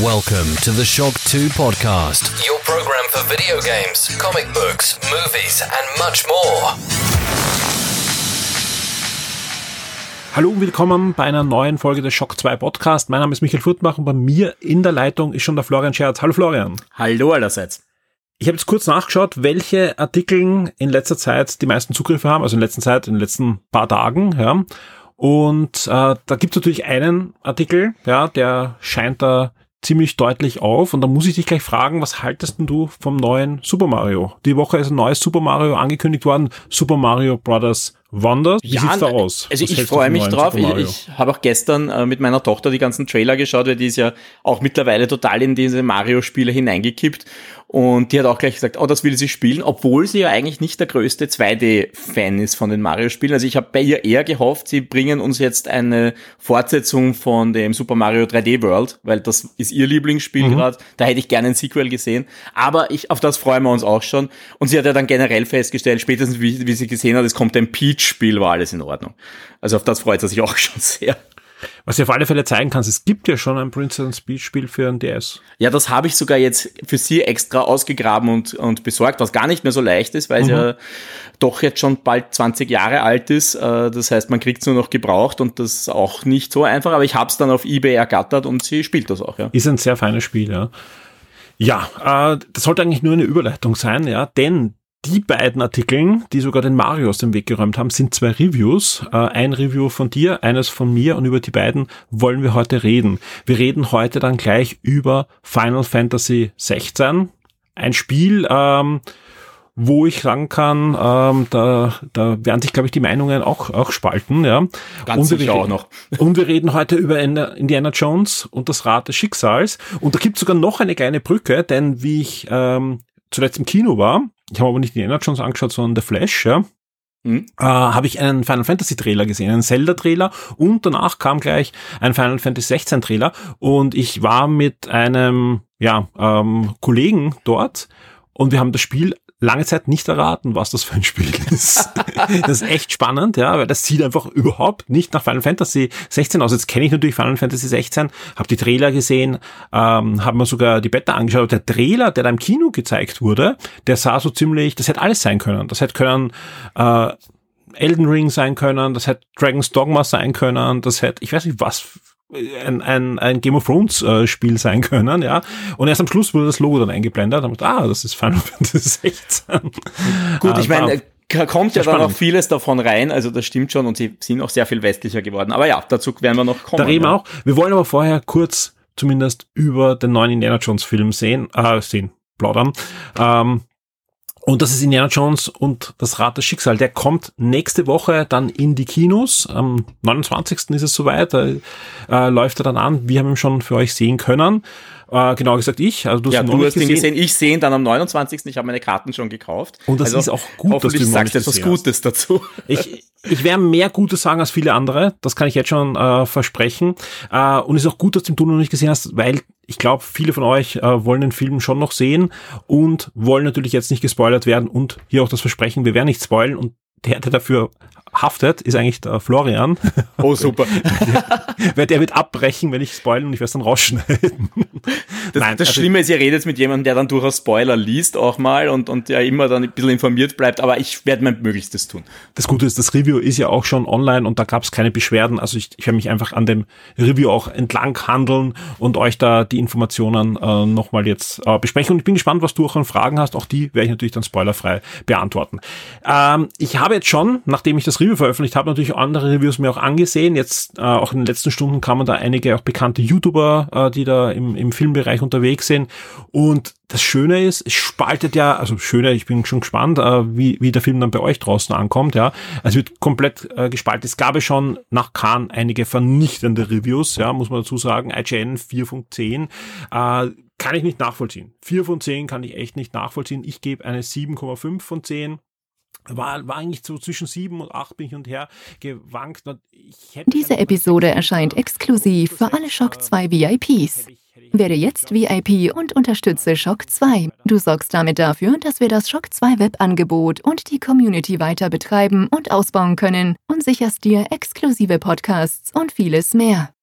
Welcome to the Shock 2 podcast, your program for video games, comic books, movies, and much more. Hallo und willkommen bei einer neuen Folge des Shock 2 Podcast. Mein Name ist Michael Furtbach und bei mir in der Leitung ist schon der Florian Scherz. Hallo Florian. Hallo allerseits. Ich habe jetzt kurz nachgeschaut, welche Artikel in letzter Zeit die meisten Zugriffe haben, also in letzter Zeit, in den letzten paar Tagen, ja. Und äh, da gibt es natürlich einen Artikel, ja, der scheint da ziemlich deutlich auf. Und da muss ich dich gleich fragen, was haltest denn du vom neuen Super Mario? Die Woche ist ein neues Super Mario angekündigt worden, Super Mario Brothers Wonders. Wie ja, sieht's da aus? Also was ich freue mich drauf. Ich, ich habe auch gestern äh, mit meiner Tochter die ganzen Trailer geschaut, weil die ist ja auch mittlerweile total in diese Mario-Spiele hineingekippt. Und die hat auch gleich gesagt, oh, das will sie spielen, obwohl sie ja eigentlich nicht der größte 2D-Fan ist von den Mario-Spielen. Also ich habe bei ihr eher gehofft, sie bringen uns jetzt eine Fortsetzung von dem Super Mario 3D World, weil das ist ihr Lieblingsspiel mhm. gerade. Da hätte ich gerne ein Sequel gesehen. Aber ich, auf das freuen wir uns auch schon. Und sie hat ja dann generell festgestellt, spätestens wie, wie sie gesehen hat, es kommt ein Peach-Spiel, war alles in Ordnung. Also auf das freut sie sich auch schon sehr. Was du auf alle Fälle zeigen kannst, es gibt ja schon ein Princess Speech Spiel für ein DS. Ja, das habe ich sogar jetzt für sie extra ausgegraben und, und besorgt, was gar nicht mehr so leicht ist, weil mhm. es ja doch jetzt schon bald 20 Jahre alt ist. Äh, das heißt, man kriegt es nur noch gebraucht und das ist auch nicht so einfach, aber ich habe es dann auf Ebay ergattert und sie spielt das auch. Ja. Ist ein sehr feines Spiel, ja. Ja, äh, das sollte eigentlich nur eine Überleitung sein, ja, denn die beiden Artikeln, die sogar den Mario aus dem Weg geräumt haben, sind zwei Reviews. Äh, ein Review von dir, eines von mir und über die beiden wollen wir heute reden. Wir reden heute dann gleich über Final Fantasy 16. Ein Spiel, ähm, wo ich sagen kann, ähm, da, da werden sich, glaube ich, die Meinungen auch, auch spalten. Ja. Ganz und wir, auch noch. und wir reden heute über Indiana Jones und das Rad des Schicksals. Und da gibt es sogar noch eine kleine Brücke, denn wie ich ähm, zuletzt im Kino war, ich habe aber nicht die Energy Jones angeschaut, sondern The Flash, ja, Mhm. Äh, habe ich einen Final Fantasy Trailer gesehen, einen Zelda Trailer und danach kam gleich ein Final Fantasy 16 Trailer und ich war mit einem ja ähm, Kollegen dort und wir haben das Spiel lange Zeit nicht erraten, was das für ein Spiel ist. das ist echt spannend, ja, weil das sieht einfach überhaupt nicht nach Final Fantasy 16 aus. Jetzt kenne ich natürlich Final Fantasy 16, habe die Trailer gesehen, ähm, habe mir sogar die Beta angeschaut. Der Trailer, der da im Kino gezeigt wurde, der sah so ziemlich, das hätte alles sein können. Das hätte können äh, Elden Ring sein können, das hätte Dragon's Dogma sein können, das hätte, ich weiß nicht was ein, ein, ein Game of Thrones äh, Spiel sein können, ja. Und erst am Schluss wurde das Logo dann eingeblendet und ah, das ist Final Fantasy 16. Gut, ich meine, äh, kommt ja dann auch vieles davon rein, also das stimmt schon und sie sind auch sehr viel westlicher geworden. Aber ja, dazu werden wir noch kommen. Da reden wir auch. Wir wollen aber vorher kurz zumindest über den neuen Indiana Jones Film sehen, äh, sehen, plaudern. Ähm, und das ist Indiana Jones und das Rad des Schicksal. Der kommt nächste Woche dann in die Kinos. Am 29. ist es soweit. Da äh, läuft er dann an. Wir haben ihn schon für euch sehen können. Äh, genau gesagt ich. Also du, ja, du hast ihn gesehen. Ich sehe ihn dann am 29. Ich habe meine Karten schon gekauft. Und das also ist auch gut, dass du ihn sagst etwas Gutes dazu. Ich, ich werde mehr Gutes sagen als viele andere. Das kann ich jetzt schon äh, versprechen. Äh, und es ist auch gut, dass du ihn noch nicht gesehen hast, weil ich glaube, viele von euch äh, wollen den Film schon noch sehen und wollen natürlich jetzt nicht gespoilert werden und hier auch das Versprechen, wir werden nicht spoilen und der, der dafür haftet, ist eigentlich der Florian. Oh, super. Weil der wird abbrechen, wenn ich spoilern und ich werde es dann rausschneiden. Das, Nein, das also Schlimme ist, ihr redet mit jemandem, der dann durchaus Spoiler liest auch mal und, und der immer dann ein bisschen informiert bleibt, aber ich werde mein Möglichstes tun. Das Gute ist, das Review ist ja auch schon online und da gab es keine Beschwerden. Also ich, ich werde mich einfach an dem Review auch entlang handeln und euch da die Informationen äh, nochmal jetzt äh, besprechen. Und ich bin gespannt, was du auch an Fragen hast. Auch die werde ich natürlich dann spoilerfrei beantworten. Ähm, ich habe jetzt schon, nachdem ich das Review veröffentlicht habe, natürlich andere Reviews mir auch angesehen. Jetzt äh, auch in den letzten Stunden kamen da einige auch bekannte YouTuber, äh, die da im, im Filmbereich unterwegs sind. Und das Schöne ist, es spaltet ja, also schöner, ich bin schon gespannt, äh, wie, wie der Film dann bei euch draußen ankommt. Ja, es wird komplett äh, gespalten. Es gab ja schon nach Cannes einige vernichtende Reviews, ja, muss man dazu sagen. IGN 4 von 10. Äh, kann ich nicht nachvollziehen. 4 von 10 kann ich echt nicht nachvollziehen. Ich gebe eine 7,5 von 10 war, war eigentlich so zwischen sieben und acht bin ich und her gewankt. Diese Episode erscheint exklusiv für alle Shock 2 VIPs. Werde jetzt VIP und unterstütze Shock 2. Du sorgst damit dafür, dass wir das Shock 2 Webangebot und die Community weiter betreiben und ausbauen können und sicherst dir exklusive Podcasts und vieles mehr.